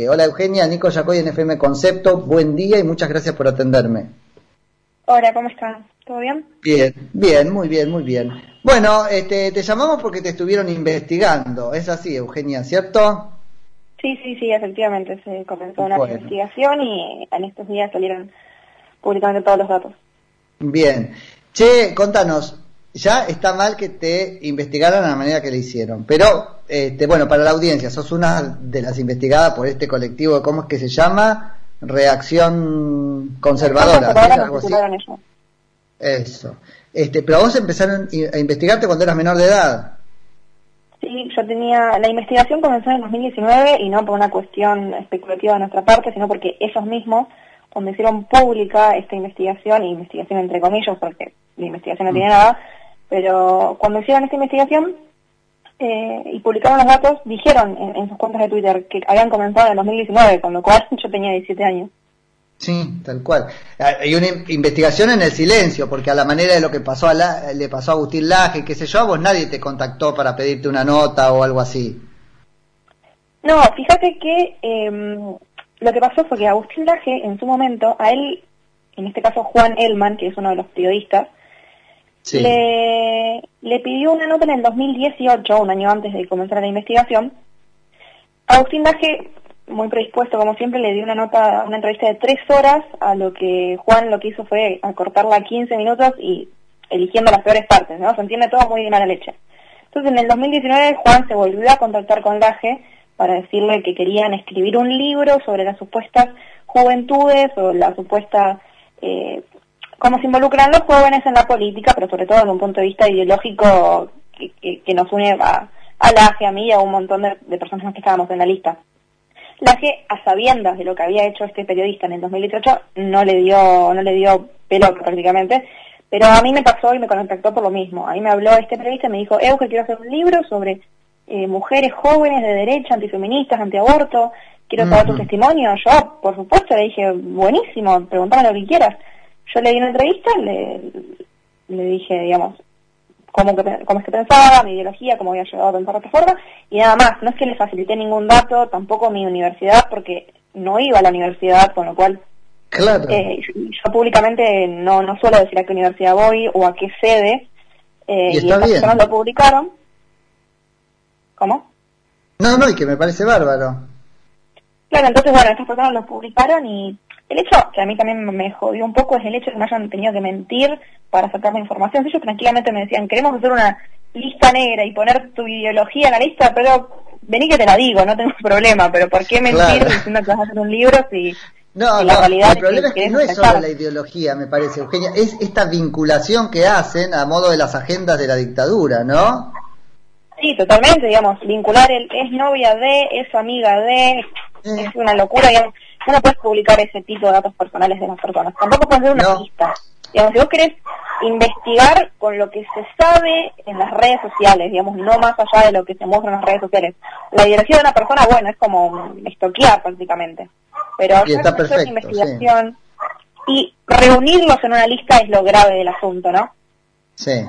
que hola Eugenia, Nico Yacoy en FM Concepto, buen día y muchas gracias por atenderme. Hola, ¿cómo estás? ¿Todo bien? Bien, bien, muy bien, muy bien. Bueno, este, te llamamos porque te estuvieron investigando, es así Eugenia, ¿cierto? Sí, sí, sí, efectivamente, se comenzó una investigación y en estos días salieron publicando todos los datos. Bien. Che, contanos, ya está mal que te investigaran de la manera que le hicieron, pero este, bueno, para la audiencia, sos una de las investigadas por este colectivo, ¿cómo es que se llama? Reacción conservadora. algo así? Eso. Este, pero vos empezaron a investigarte cuando eras menor de edad. Sí, yo tenía, la investigación comenzó en 2019 y no por una cuestión especulativa de nuestra parte, sino porque ellos mismos, cuando hicieron pública esta investigación, investigación entre comillas, porque la investigación no tiene nada, pero cuando hicieron esta investigación, eh, y publicaron los datos, dijeron en, sus cuentas de Twitter que habían comenzado en 2019, con lo cual yo tenía 17 años. Sí, tal cual. Hay una investigación en el silencio, porque a la manera de lo que pasó a le pasó a Agustín Laje, qué sé yo, a vos nadie te contactó para pedirte una nota o algo así. No, fíjate que em, lo que pasó fue que Agustín Laje, en su momento, a él, en este caso Juan Elman, que es uno de los periodistas, le, le pidió una nota en el 2018, un año antes de comenzar la investigación. Agustín Daje, muy predispuesto como siempre, le dio una nota, una entrevista de tres horas, a lo que Juan lo que hizo fue acortarla a 15 minutos y eligiendo las peores partes, ¿no? Se entiende todo muy de mala leche. Entonces en el 2019 Juan se volvió a contactar con Daje para decirle que querían escribir un libro sobre las supuestas juventudes o la supuesta eh, cómo se involucran los jóvenes en la política, pero sobre todo desde un punto de vista ideológico que, nos une a, a la AGE, a mí y a un montón de, personas que estábamos en la lista. La AGE, a sabiendas de lo que había hecho este periodista en el 2018, no le dio, no le dio pelota prácticamente, pero a mí me pasó y me contactó por lo mismo. A mí me habló este periodista y me dijo, que quiero hacer un libro sobre eh, mujeres jóvenes de derecha, antifeministas, antiaborto, quiero saber tu testimonio. Yo, por supuesto, le dije, buenísimo, preguntame lo que quieras. Yo le di una entrevista, le, le dije, digamos, cómo, que, cómo es que pensaba, mi ideología, cómo había llegado a pensar de otra forma, y nada más, no es que le facilité ningún dato, tampoco mi universidad, porque no iba a la universidad, con lo cual claro. Eh, yo, públicamente no, no suelo decir a qué universidad voy o a qué sede, eh, y, estas personas lo publicaron. ¿Cómo? No, no, y que me parece bárbaro. Claro, entonces, bueno, estas personas lo publicaron y el hecho que a mí también me jodió un poco es el hecho de que me hayan tenido que mentir para sacar la información. Ellos tranquilamente me decían, queremos hacer una lista negra y poner tu ideología en la lista, pero vení que te la digo, no tengo problema, pero ¿por qué mentir diciendo que vas a hacer un libro si... No, la realidad el problema es que, no es solo la ideología, me parece, Eugenia, es esta vinculación que hacen a modo de las agendas de la dictadura, ¿no? Sí, totalmente, digamos, vincular el es novia de, es amiga de, eh. es una locura, digamos no puedes publicar ese tipo de datos personales de las personas. Tampoco puedes hacer una lista. Digamos, si vos querés investigar con lo que se sabe en las redes sociales, digamos, no más allá de lo que se muestra en las redes sociales. La dirección de una persona, bueno, es como estoquear prácticamente. Pero hacer investigación y reunirlos en una lista es lo grave del asunto, ¿no? Sí.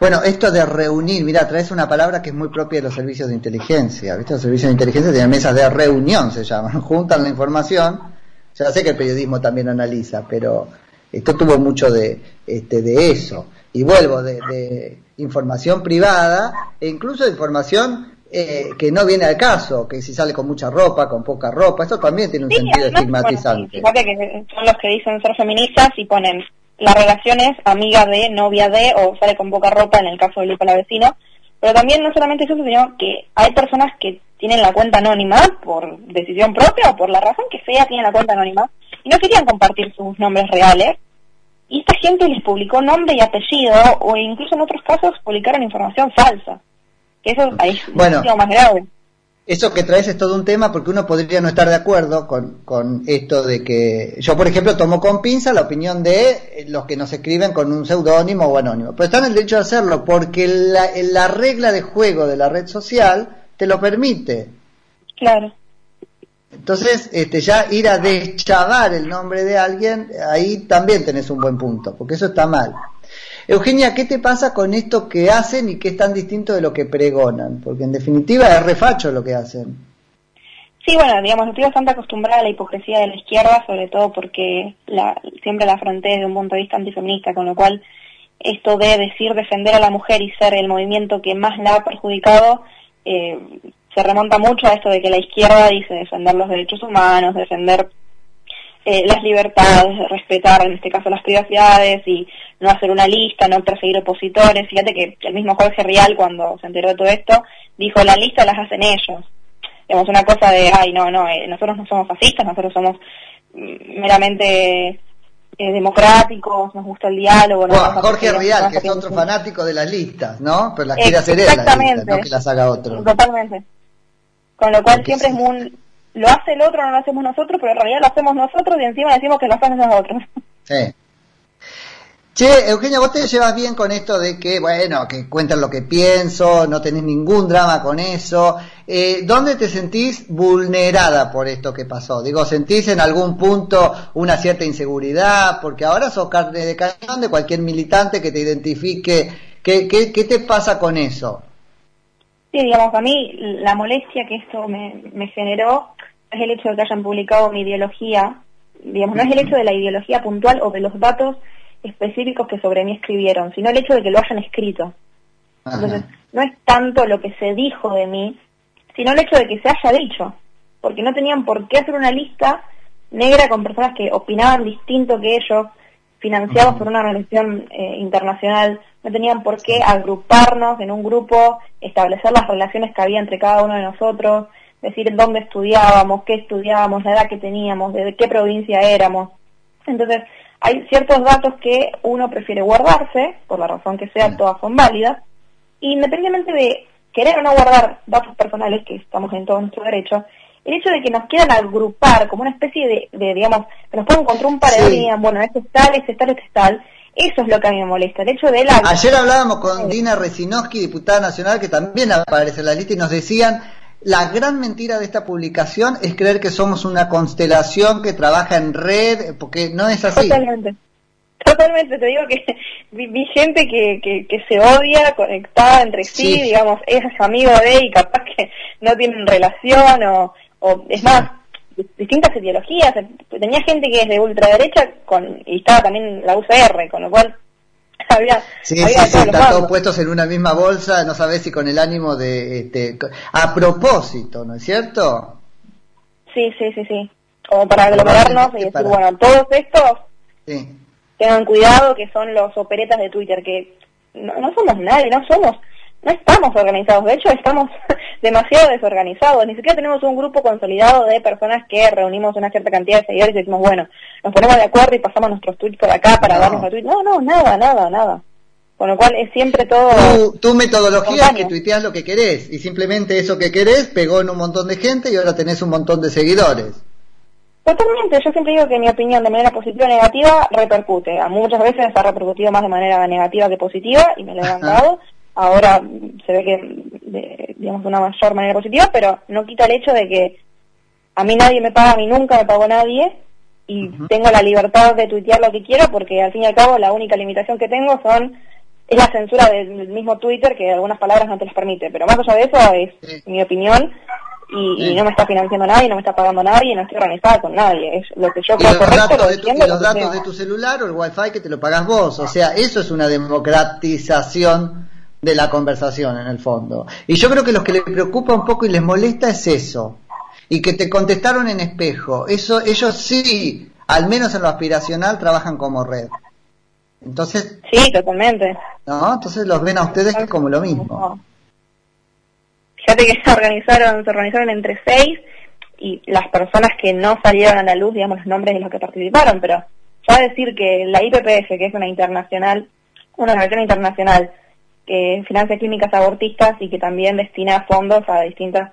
Bueno, esto de reunir, mira, traes una palabra que es muy propia de los servicios de inteligencia. ¿Viste? Los servicios de inteligencia tienen mesas de reunión, se llaman. Juntan la información. Ya sé que el periodismo también analiza, pero esto tuvo mucho de, este, de eso. Y vuelvo, de, información privada e incluso de información eh, que no viene al caso, que si sale con mucha ropa, con poca ropa, esto también tiene un sentido estigmatizante. que son los que dicen ser feministas y ponen la relación es amiga de, novia de, o sale con poca ropa en el caso de Luis la vecino. Pero también no solamente eso, sino que hay personas que tienen la cuenta anónima por decisión propia o por la razón que sea tienen la cuenta anónima y no querían compartir sus nombres reales. Y esta gente les publicó nombre y apellido o incluso en otros casos publicaron información falsa. Que eso es bueno, más grave. Eso que traes es todo un tema porque uno podría no estar de acuerdo con, con, esto de que yo, por ejemplo, tomo con pinza la opinión de los que nos escriben con un seudónimo o anónimo, pero están en el derecho de hacerlo porque la, la regla de juego de la red social te lo permite. Claro. Entonces, este, ya ir a deschavar el nombre de alguien, ahí también tenés un buen punto, porque eso está mal. Eugenia, ¿qué te pasa con esto que hacen y que es tan distinto de lo que pregonan? Porque en definitiva es refacho lo que hacen. Sí, bueno, digamos, estoy bastante acostumbrada a la hipocresía de la izquierda, sobre todo porque la, siempre la afronté desde un punto de vista antifeminista, con lo cual esto de decir defender a la mujer y ser el movimiento que más la ha perjudicado, eh, se remonta mucho a esto de que la izquierda dice defender los derechos humanos, defender eh, las libertades, respetar en este caso las privacidades y no hacer una lista, no perseguir opositores. Fíjate que el mismo Jorge Rial cuando se enteró de todo esto dijo la lista las hacen ellos digamos, una cosa de, ay, no, no, eh, nosotros no somos fascistas, nosotros somos mm, meramente eh, democráticos, nos gusta el diálogo. Jorge Rial, que es otro fanático de las listas, ¿no? Pero las quiere hacer él, las listas, no que las haga otro. Totalmente. Con lo cual siempre es muy... Lo hace el otro, no lo hacemos nosotros, pero en realidad lo hacemos nosotros y encima decimos que lo hacen nosotros. Sí. Che, Eugenia, vos te llevas bien con esto de que, bueno, que cuentan lo que pienso, no tenés ningún drama con eso. Eh, ¿Dónde te sentís vulnerada por esto que pasó? Digo, ¿sentís en algún punto una cierta inseguridad? Porque ahora sos carne de cañón de cualquier militante que te identifique. ¿Qué, qué, qué te pasa con eso? Sí, digamos, a mí la molestia que esto me, me generó es el hecho de que hayan publicado mi ideología. Digamos, no es el hecho de la ideología puntual o de los datos específicos que sobre mí escribieron, sino el hecho de que lo hayan escrito. Entonces, no es tanto lo que se dijo de mí, sino el hecho de que se haya dicho, porque no tenían por qué hacer una lista negra con personas que opinaban distinto que ellos, financiados por una organización eh, internacional, no tenían por qué agruparnos en un grupo, establecer las relaciones que había entre cada uno de nosotros, decir dónde estudiábamos, qué estudiábamos, la edad que teníamos, de qué provincia éramos. Entonces, hay ciertos datos que uno prefiere guardarse, por la razón que sea, todas son válidas, independientemente de querer o no guardar datos personales, que estamos en todo nuestro derecho, el hecho de que nos quieran agrupar como una especie de, digamos, que nos pongan contra un paredón y digan, bueno, este es tal, este es tal, este es tal, eso es lo que a mí me molesta, el hecho de la... Ayer hablábamos con Dina Resinowski, diputada nacional, que también aparece en la lista, y nos decían la gran mentira de esta publicación es creer que somos una constelación que trabaja en red, porque no es así. Totalmente. Totalmente, te digo que vi, gente que, que, se odia, conectada entre sí, digamos, es amigo de y capaz que no tienen relación o, o es más, distintas ideologías. Tenía gente que es de ultraderecha con, y estaba también la UCR, con lo cual sí, sí, sí, están todos puestos en una misma bolsa, no sabes si con el ánimo de... Este, a propósito, ¿no es cierto? Sí, sí, sí, sí. Como para aglomerarnos y decir, bueno, todos estos tengan cuidado que son los operetas de Twitter, que no, no somos nadie, no somos no estamos organizados, de hecho estamos demasiado desorganizados, ni siquiera tenemos un grupo consolidado de personas que reunimos una cierta cantidad de seguidores y decimos, bueno, nos ponemos de acuerdo y pasamos nuestros tweets por acá para darnos a tweets. No, no, nada, nada, nada. Con lo cual es siempre todo... Tu, metodología es que tuiteas lo que querés y simplemente eso que querés pegó en un montón de gente y ahora tenés un montón de seguidores. Totalmente, yo siempre digo que mi opinión de manera positiva o negativa repercute. A muchas veces ha repercutido más de manera negativa que positiva y me lo han dado ahora se ve que, de, digamos, de una mayor manera positiva, pero no quita el hecho de que a mí nadie me paga, a mí nunca me pagó nadie, y tengo la libertad de tuitear lo que quiero, porque al fin y al cabo la única limitación que tengo son es la censura del mismo Twitter, que algunas palabras no te las permite, pero más allá de eso es mi opinión, y, no me está financiando nadie, no me está pagando nadie, no estoy organizada con nadie. Es lo que yo creo los datos, de tu, los datos de tu celular o el wifi que te lo pagas vos. O sea, eso es una democratización de la conversación en el fondo. Y yo creo que lo que les preocupa un poco y les molesta es eso. Y que te contestaron en espejo. Eso, ellos sí, al menos en lo aspiracional, trabajan como red. Entonces. Sí, totalmente. ¿No? Entonces los ven a ustedes como lo mismo. Fíjate que se organizaron, se organizaron entre seis y las personas que no salieron a la luz, digamos los nombres de los que participaron, pero ya decir que la IPPF, que es una internacional, una organización internacional, que financia clínicas abortistas y que también destina fondos a distintas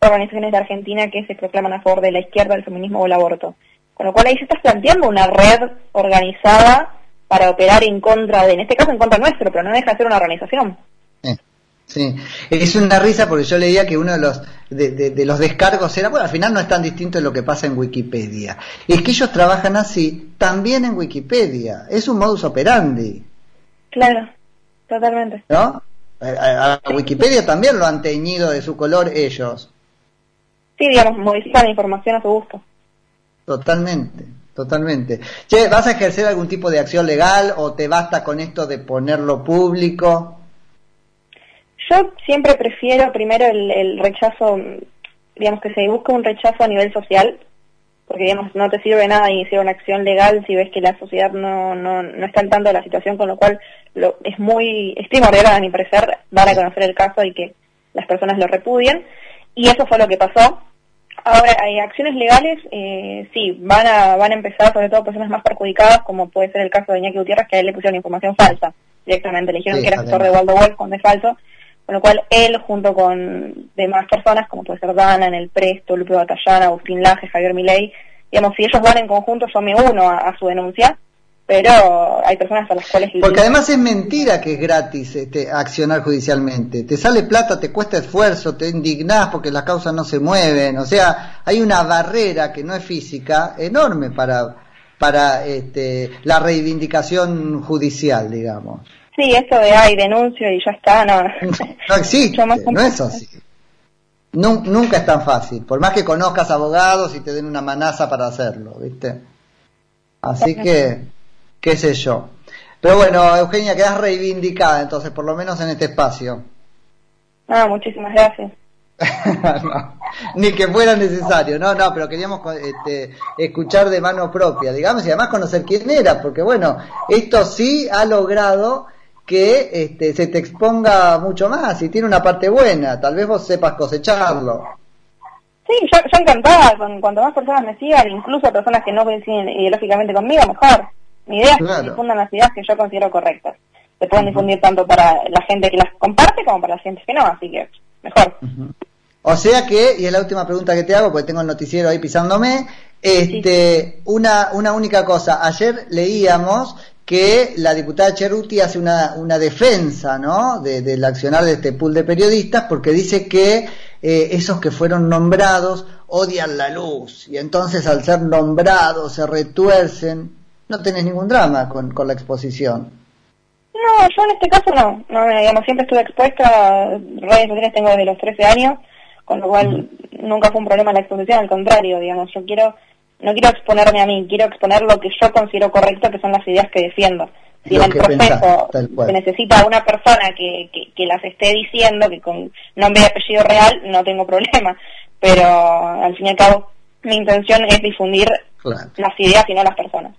organizaciones de Argentina que se proclaman a favor de la izquierda, del feminismo o el aborto. Con lo cual ahí se está planteando una red organizada para operar en contra de, en este caso en contra nuestro, pero no deja de ser una organización. Sí, es una risa porque yo leía que uno de los de, los descargos era, bueno, al final no es tan distinto de lo que pasa en Wikipedia. Es que ellos trabajan así también en Wikipedia. Es un modus operandi. Claro. Totalmente. ¿No? A, Wikipedia también lo han teñido de su color ellos. Sí, digamos, modifica la información a su gusto. Totalmente, totalmente. Che, ¿vas a ejercer algún tipo de acción legal o te basta con esto de ponerlo público? Yo siempre prefiero primero el, el rechazo, digamos que se busca un rechazo a nivel social, porque digamos no te sirve nada iniciar una acción legal si ves que la sociedad no, no, no está al tanto de la situación, con lo cual lo, es muy, es primordial a mi parecer dar a conocer el caso y que las personas lo repudien, y eso fue lo que pasó. Ahora, hay acciones legales, eh, sí, van a, van a empezar sobre todo personas más perjudicadas, como puede ser el caso de Iñaki Gutiérrez, que a él le pusieron información falsa. Directamente, le dijeron que era actor de Waldo Wolf cuando es falso, con lo cual él junto con demás personas, como puede ser Dana, en el Presto, Lupe Batallana, Agustín Laje, Javier Milei, digamos, si ellos van en conjunto, yo me uno a, su denuncia, pero hay personas a las cuales... Porque además es mentira que es gratis este, accionar judicialmente. Te sale plata, te cuesta esfuerzo, te indignás porque las causas no se mueven. O sea, hay una barrera que no es física enorme para, para este, la reivindicación judicial, digamos. Sí, eso de ay, denuncio y ya está, no. No existe, no es así. nunca es tan fácil, por más que conozcas abogados y te den una manaza para hacerlo, ¿viste? Así que, qué sé yo. Pero bueno, Eugenia, quedas reivindicada entonces, por lo menos en este espacio. Ah, muchísimas gracias. ni que fuera necesario, no, no, pero queríamos este, escuchar de mano propia, digamos, y además conocer quién era, porque bueno, esto sí ha logrado que este, se te exponga mucho más y tiene una parte buena, tal vez vos sepas cosecharlo. Sí, yo, yo encantada, con cuanto más personas me sigan, incluso personas que no coinciden ideológicamente conmigo, mejor. Mi idea es que difundan las ideas que yo considero correctas. Se pueden difundir tanto para la gente que las comparte como para la gente que no, así que mejor. O sea que, y es la última pregunta que te hago, porque tengo el noticiero ahí pisándome, este, una, una única cosa. Ayer leíamos que la diputada Cheruti hace una, una defensa ¿no? De, del accionar de este pool de periodistas porque dice que eh, esos que fueron nombrados odian la luz y entonces al ser nombrados se retuercen. No tenés ningún drama con, con la exposición. No, yo en este caso no. no digamos, siempre estuve expuesta redes sociales, tengo desde los 13 años, con lo cual nunca fue un problema la exposición, al contrario, digamos, yo quiero no quiero exponerme a mí, quiero exponer lo que yo considero correcto, que son las ideas que defiendo. Si en el proceso se necesita una persona que, que, las esté diciendo, que con nombre y apellido real, no tengo problema. Pero al fin y al cabo, mi intención es difundir las ideas y no las personas.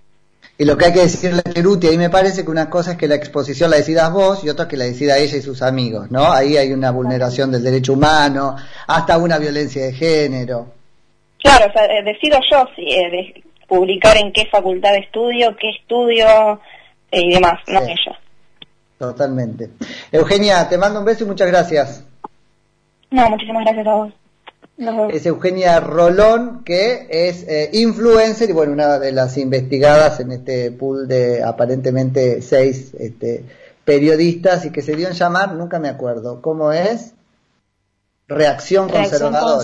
Y lo que hay que decirle a Cheruti, ahí me parece que una cosa es que la exposición la decidas vos y otra que la decida ella y sus amigos, ¿no? Ahí hay una vulneración del derecho humano, hasta una violencia de género. Claro, o sea, eh, decido yo si eh, publicar en qué facultad de estudio, qué estudio eh, y demás, no ella. Totalmente. Eugenia, te mando un beso y muchas gracias. No, muchísimas gracias a vos. Es Eugenia Rolón, que es influencer y bueno, una de las investigadas en este pool de aparentemente seis este, periodistas y que se dio en llamar, nunca me acuerdo, ¿cómo es? Reacción, conservadora.